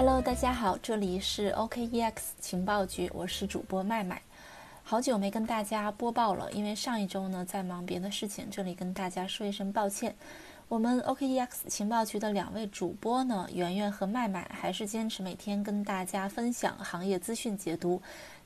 Hello，大家好，这里是 OKEX 情报局，我是主播麦麦。好久没跟大家播报了，因为上一周呢在忙别的事情，这里跟大家说一声抱歉。我们 OKEX 情报局的两位主播呢，圆圆和麦麦，还是坚持每天跟大家分享行业资讯解读。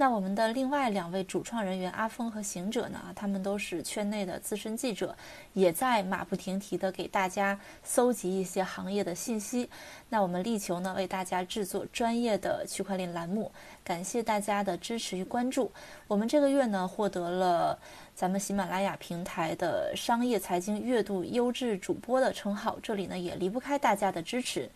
那我们的另外两位主创人员阿峰和行者呢？他们都是圈内的资深记者，也在马不停蹄地给大家搜集一些行业的信息。那我们力求呢为大家制作专业的区块链栏目，感谢大家的支持与关注。我们这个月呢获得了咱们喜马拉雅平台的商业财经月度优质主播的称号，这里呢也离不开大家的支持。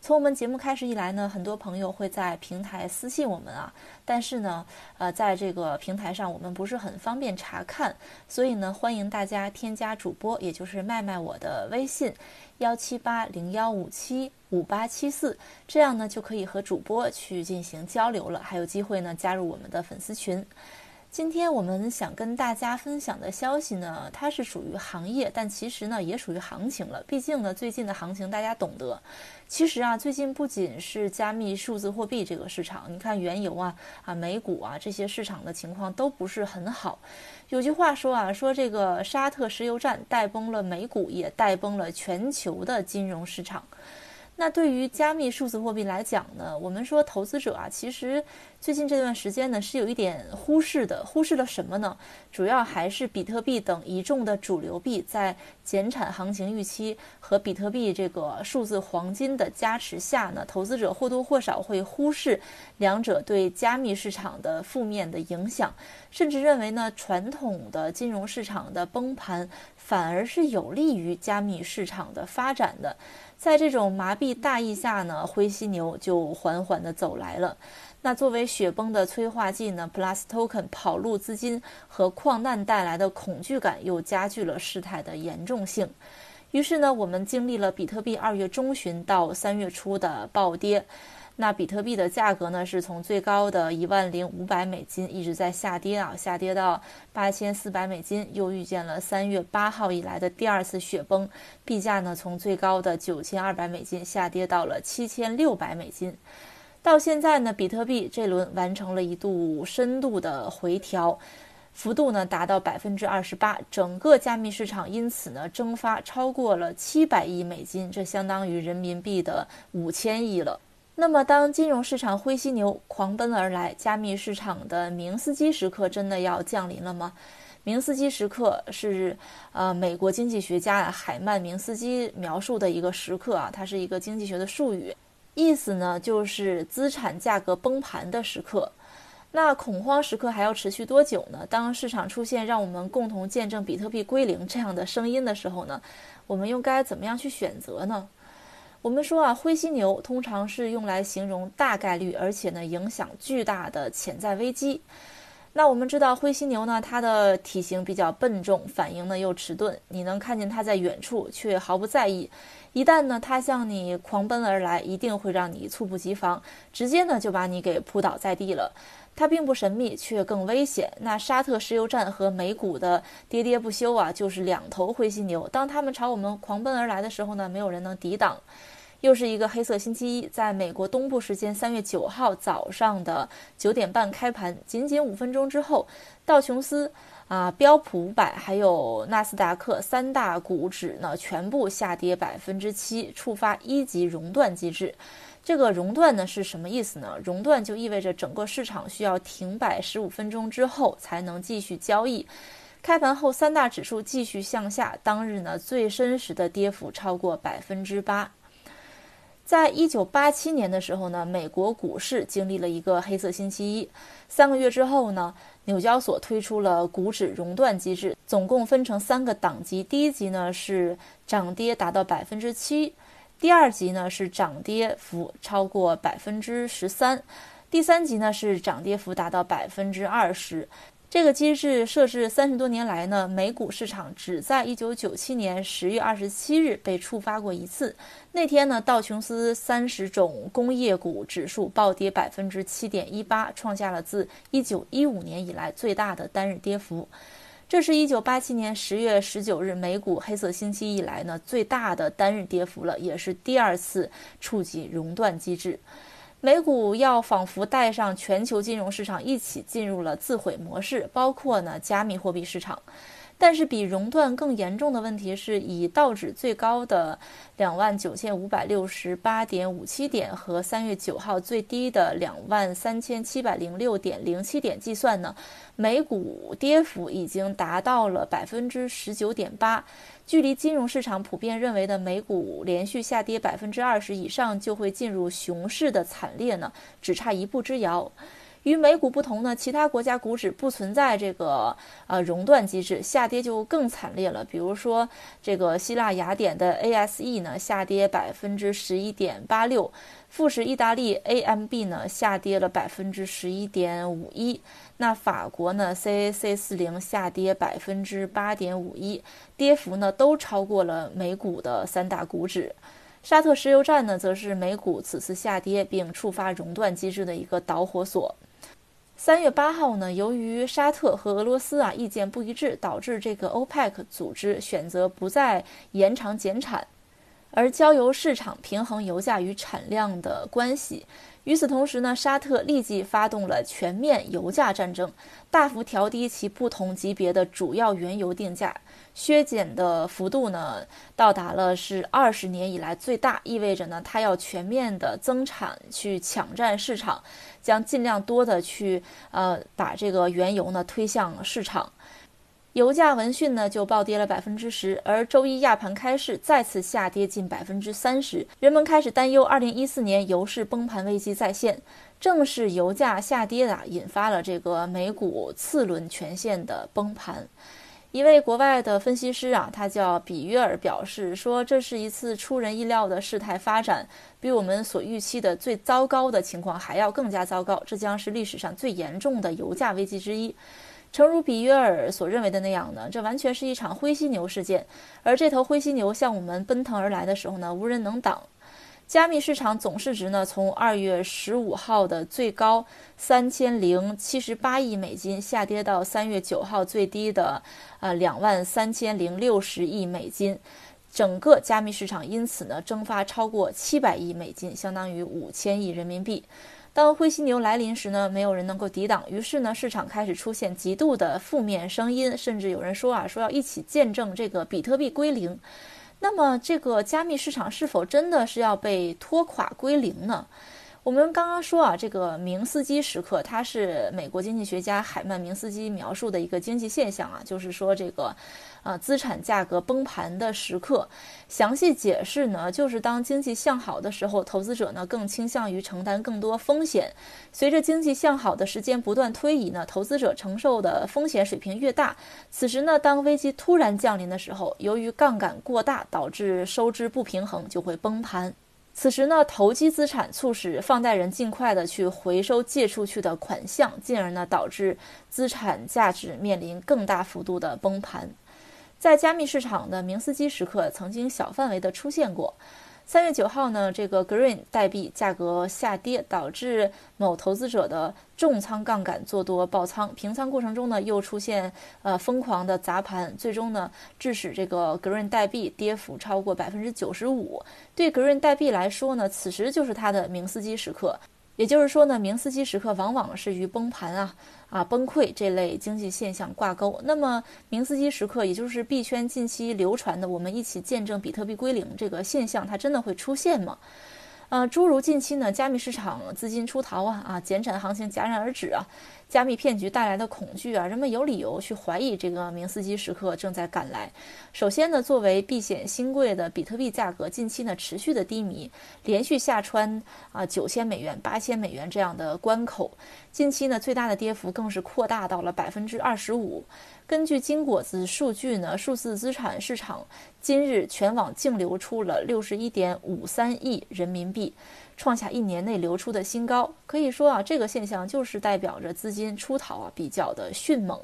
从我们节目开始以来呢，很多朋友会在平台私信我们啊，但是呢，呃，在这个平台上我们不是很方便查看，所以呢，欢迎大家添加主播，也就是麦麦我的微信幺七八零幺五七五八七四，这样呢就可以和主播去进行交流了，还有机会呢加入我们的粉丝群。今天我们想跟大家分享的消息呢，它是属于行业，但其实呢也属于行情了。毕竟呢，最近的行情大家懂得。其实啊，最近不仅是加密数字货币这个市场，你看原油啊、啊美股啊这些市场的情况都不是很好。有句话说啊，说这个沙特石油战带崩了美股，也带崩了全球的金融市场。那对于加密数字货币来讲呢，我们说投资者啊，其实最近这段时间呢是有一点忽视的，忽视了什么呢？主要还是比特币等一众的主流币在减产行情预期和比特币这个数字黄金的加持下呢，投资者或多或少会忽视两者对加密市场的负面的影响，甚至认为呢，传统的金融市场的崩盘反而是有利于加密市场的发展的。在这种麻痹大意下呢，灰犀牛就缓缓地走来了。那作为雪崩的催化剂呢，Plus Token 跑路资金和矿难带来的恐惧感又加剧了事态的严重性。于是呢，我们经历了比特币二月中旬到三月初的暴跌。那比特币的价格呢，是从最高的一万零五百美金一直在下跌啊，下跌到八千四百美金，又遇见了三月八号以来的第二次雪崩，币价呢从最高的九千二百美金下跌到了七千六百美金。到现在呢，比特币这轮完成了一度深度的回调，幅度呢达到百分之二十八，整个加密市场因此呢蒸发超过了七百亿美金，这相当于人民币的五千亿了。那么，当金融市场灰犀牛狂奔而来，加密市场的明斯基时刻真的要降临了吗？明斯基时刻是呃美国经济学家海曼明斯基描述的一个时刻啊，它是一个经济学的术语，意思呢就是资产价格崩盘的时刻。那恐慌时刻还要持续多久呢？当市场出现让我们共同见证比特币归零这样的声音的时候呢，我们又该怎么样去选择呢？我们说啊，灰犀牛通常是用来形容大概率，而且呢影响巨大的潜在危机。那我们知道灰犀牛呢，它的体型比较笨重，反应呢又迟钝，你能看见它在远处，却毫不在意。一旦呢它向你狂奔而来，一定会让你猝不及防，直接呢就把你给扑倒在地了。它并不神秘，却更危险。那沙特石油站和美股的喋喋不休啊，就是两头灰犀牛。当他们朝我们狂奔而来的时候呢，没有人能抵挡。又是一个黑色星期一，在美国东部时间三月九号早上的九点半开盘，仅仅五分钟之后，道琼斯、啊标普五百还有纳斯达克三大股指呢，全部下跌百分之七，触发一级熔断机制。这个熔断呢是什么意思呢？熔断就意味着整个市场需要停摆十五分钟之后才能继续交易。开盘后三大指数继续向下，当日呢最深时的跌幅超过百分之八。在一九八七年的时候呢，美国股市经历了一个黑色星期一。三个月之后呢，纽交所推出了股指熔断机制，总共分成三个档级。第一级呢是涨跌达到百分之七。第二级呢是涨跌幅超过百分之十三，第三级呢是涨跌幅达到百分之二十。这个机制设置三十多年来呢，美股市场只在一九九七年十月二十七日被触发过一次。那天呢，道琼斯三十种工业股指数暴跌百分之七点一八，创下了自一九一五年以来最大的单日跌幅。这是一九八七年十月十九日美股黑色星期以来呢最大的单日跌幅了，也是第二次触及熔断机制。美股要仿佛带上全球金融市场一起进入了自毁模式，包括呢加密货币市场。但是比熔断更严重的问题是，以道指最高的两万九千五百六十八点五七点和三月九号最低的两万三千七百零六点零七点计算呢，美股跌幅已经达到了百分之十九点八，距离金融市场普遍认为的美股连续下跌百分之二十以上就会进入熊市的惨烈呢，只差一步之遥。与美股不同呢，其他国家股指不存在这个呃熔断机制，下跌就更惨烈了。比如说，这个希腊雅典的 ASE 呢下跌百分之十一点八六，富时意大利 AMB 呢下跌了百分之十一点五一，那法国呢 CAC 四零下跌百分之八点五一，跌幅呢都超过了美股的三大股指。沙特石油站呢，则是美股此次下跌并触发熔断机制的一个导火索。三月八号呢，由于沙特和俄罗斯啊意见不一致，导致这个 OPEC 组织选择不再延长减产，而交由市场平衡油价与产量的关系。与此同时呢，沙特立即发动了全面油价战争，大幅调低其不同级别的主要原油定价。削减的幅度呢，到达了是二十年以来最大，意味着呢，它要全面的增产去抢占市场，将尽量多的去呃把这个原油呢推向市场。油价闻讯呢就暴跌了百分之十，而周一亚盘开市再次下跌近百分之三十，人们开始担忧二零一四年油市崩盘危机再现。正是油价下跌啊，引发了这个美股次轮全线的崩盘。一位国外的分析师啊，他叫比约尔，表示说，这是一次出人意料的事态发展，比我们所预期的最糟糕的情况还要更加糟糕。这将是历史上最严重的油价危机之一。诚如比约尔所认为的那样呢，这完全是一场灰犀牛事件，而这头灰犀牛向我们奔腾而来的时候呢，无人能挡。加密市场总市值呢，从二月十五号的最高三千零七十八亿美金下跌到三月九号最低的呃两万三千零六十亿美金，整个加密市场因此呢蒸发超过七百亿美金，相当于五千亿人民币。当灰犀牛来临时呢，没有人能够抵挡，于是呢市场开始出现极度的负面声音，甚至有人说啊说要一起见证这个比特币归零。那么，这个加密市场是否真的是要被拖垮归零呢？我们刚刚说啊，这个明斯基时刻，它是美国经济学家海曼明斯基描述的一个经济现象啊，就是说这个，呃，资产价格崩盘的时刻。详细解释呢，就是当经济向好的时候，投资者呢更倾向于承担更多风险。随着经济向好的时间不断推移呢，投资者承受的风险水平越大。此时呢，当危机突然降临的时候，由于杠杆过大导致收支不平衡，就会崩盘。此时呢，投机资产促使放贷人尽快的去回收借出去的款项，进而呢导致资产价值面临更大幅度的崩盘。在加密市场的明斯基时刻曾经小范围的出现过。三月九号呢，这个 Green 代币价格下跌，导致某投资者的重仓杠杆做多爆仓，平仓过程中呢又出现呃疯狂的砸盘，最终呢致使这个 Green 代币跌幅超过百分之九十五。对 Green 代币来说呢，此时就是它的明斯基时刻。也就是说呢，明斯基时刻往往是与崩盘啊、啊崩溃这类经济现象挂钩。那么，明斯基时刻，也就是币圈近期流传的“我们一起见证比特币归零”这个现象，它真的会出现吗？呃，诸如近期呢，加密市场资金出逃啊，啊，减产行情戛然而止啊，加密骗局带来的恐惧啊，人们有理由去怀疑这个明斯基时刻正在赶来。首先呢，作为避险新贵的比特币价格近期呢持续的低迷，连续下穿啊九千美元、八千美元这样的关口，近期呢最大的跌幅更是扩大到了百分之二十五。根据金果子数据呢，数字资产市场今日全网净流出了六十一点五三亿人民币，创下一年内流出的新高。可以说啊，这个现象就是代表着资金出逃啊比较的迅猛。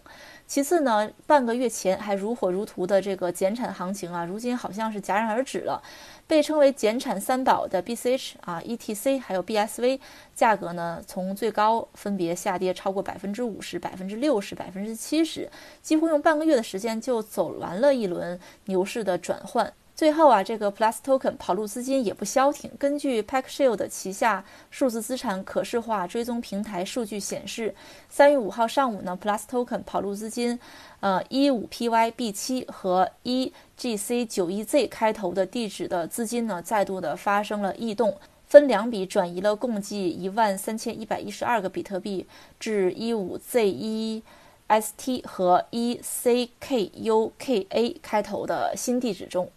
其次呢，半个月前还如火如荼的这个减产行情啊，如今好像是戛然而止了。被称为减产三宝的 BCH 啊、ETC 还有 BSV 价格呢，从最高分别下跌超过百分之五十、百分之六十、百分之七十，几乎用半个月的时间就走完了一轮牛市的转换。最后啊，这个 Plus Token 跑路资金也不消停。根据 PackShield 旗下数字资产可视化追踪平台数据显示，三月五号上午呢，Plus Token 跑路资金，呃，一五 PYB 七和一 GC 九一 Z 开头的地址的资金呢，再度的发生了异动，分两笔转移了共计一万三千一百一十二个比特币至一五 Z 一 ST 和一 CKUKA 开头的新地址中。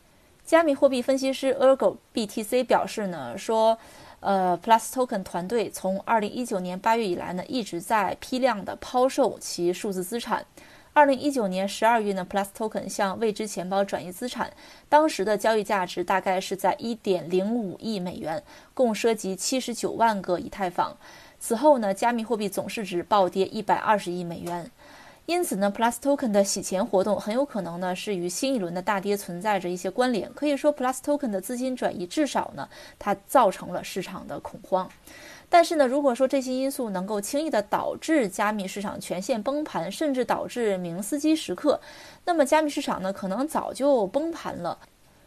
加密货币分析师 Ergo BTC 表示呢，说，呃，Plus Token 团队从2019年8月以来呢，一直在批量的抛售其数字资产。2019年12月呢，Plus Token 向未知钱包转移资产，当时的交易价值大概是在1.05亿美元，共涉及79万个以太坊。此后呢，加密货币总市值暴跌120亿美元。因此呢，Plus Token 的洗钱活动很有可能呢是与新一轮的大跌存在着一些关联。可以说，Plus Token 的资金转移至少呢，它造成了市场的恐慌。但是呢，如果说这些因素能够轻易的导致加密市场全线崩盘，甚至导致明斯基时刻，那么加密市场呢可能早就崩盘了。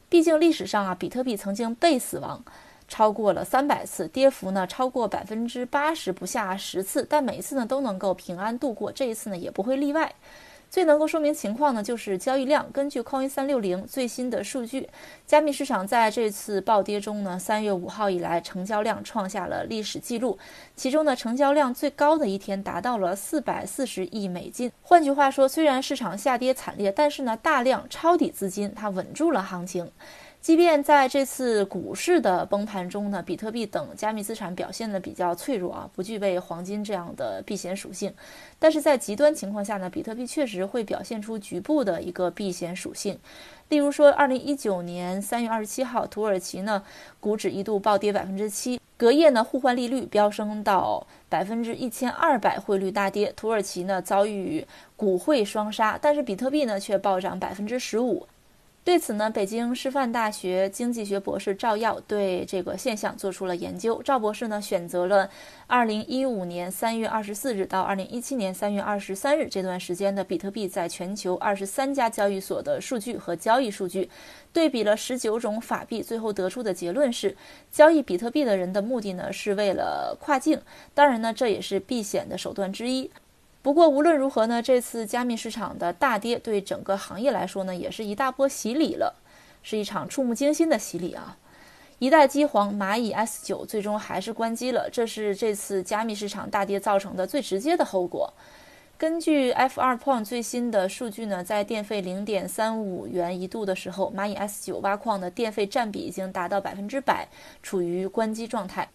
毕竟历史上啊，比特币曾经被死亡。超过了三百次，跌幅呢超过百分之八十不下十次，但每一次呢都能够平安度过，这一次呢也不会例外。最能够说明情况呢就是交易量。根据 Coin 三六零最新的数据，加密市场在这次暴跌中呢，三月五号以来成交量创下了历史记录，其中呢成交量最高的一天达到了四百四十亿美金。换句话说，虽然市场下跌惨烈，但是呢大量抄底资金它稳住了行情。即便在这次股市的崩盘中呢，比特币等加密资产表现的比较脆弱啊，不具备黄金这样的避险属性。但是在极端情况下呢，比特币确实会表现出局部的一个避险属性。例如说，二零一九年三月二十七号，土耳其呢股指一度暴跌百分之七，隔夜呢互换利率飙升到百分之一千二百，汇率大跌，土耳其呢遭遇股汇双杀，但是比特币呢却暴涨百分之十五。对此呢，北京师范大学经济学博士赵耀对这个现象做出了研究。赵博士呢，选择了2015年3月24日到2017年3月23日这段时间的比特币在全球23家交易所的数据和交易数据，对比了19种法币，最后得出的结论是，交易比特币的人的目的呢是为了跨境，当然呢，这也是避险的手段之一。不过无论如何呢，这次加密市场的大跌对整个行业来说呢，也是一大波洗礼了，是一场触目惊心的洗礼啊！一代机皇蚂蚁 S 九最终还是关机了，这是这次加密市场大跌造成的最直接的后果。根据 F 二 Point 最新的数据呢，在电费零点三五元一度的时候，蚂蚁 S 九挖矿的电费占比已经达到百分之百，处于关机状态。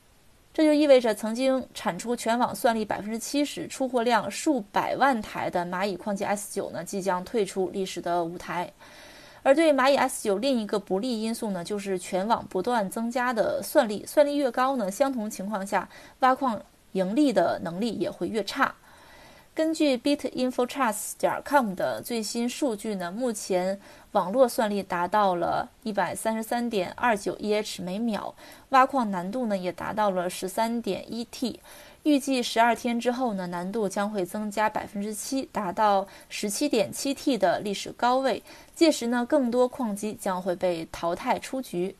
这就意味着，曾经产出全网算力百分之七十、出货量数百万台的蚂蚁矿机 S 九呢，即将退出历史的舞台。而对蚂蚁 S 九另一个不利因素呢，就是全网不断增加的算力，算力越高呢，相同情况下挖矿盈利的能力也会越差。根据 Bitinfotrust.com 的最新数据呢，目前网络算力达到了一百三十三点二九 EH 每秒，挖矿难度呢也达到了十三点一 T。预计十二天之后呢，难度将会增加百分之七，达到十七点七 T 的历史高位。届时呢，更多矿机将会被淘汰出局。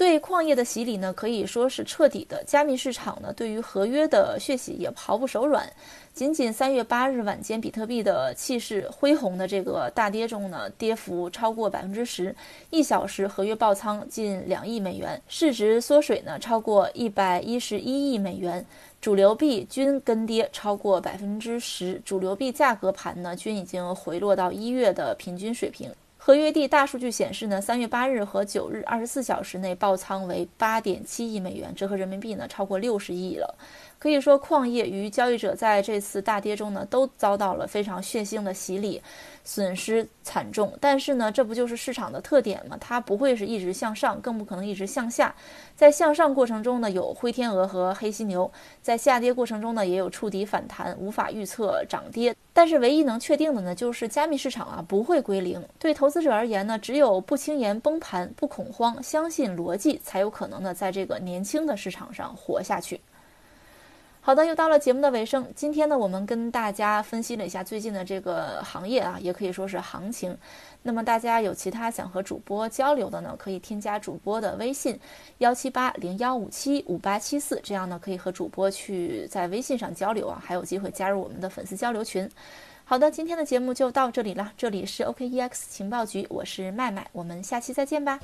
对矿业的洗礼呢，可以说是彻底的。加密市场呢，对于合约的血洗也毫不手软。仅仅三月八日晚间，比特币的气势恢宏的这个大跌中呢，跌幅超过百分之十，一小时合约爆仓近两亿美元，市值缩水呢超过一百一十一亿美元。主流币均跟跌超过百分之十，主流币价格盘呢均已经回落到一月的平均水平。合约地大数据显示呢，三月八日和九日二十四小时内爆仓为八点七亿美元，折合人民币呢超过六十亿了。可以说，矿业与交易者在这次大跌中呢，都遭到了非常血腥的洗礼，损失惨重。但是呢，这不就是市场的特点吗？它不会是一直向上，更不可能一直向下。在向上过程中呢，有灰天鹅和黑犀牛；在下跌过程中呢，也有触底反弹，无法预测涨跌。但是唯一能确定的呢，就是加密市场啊不会归零。对投资者而言呢，只有不轻言崩盘、不恐慌、相信逻辑，才有可能呢在这个年轻的市场上活下去。好的，又到了节目的尾声。今天呢，我们跟大家分析了一下最近的这个行业啊，也可以说是行情。那么大家有其他想和主播交流的呢，可以添加主播的微信幺七八零幺五七五八七四，这样呢可以和主播去在微信上交流啊，还有机会加入我们的粉丝交流群。好的，今天的节目就到这里了。这里是 OKEX 情报局，我是麦麦，我们下期再见吧。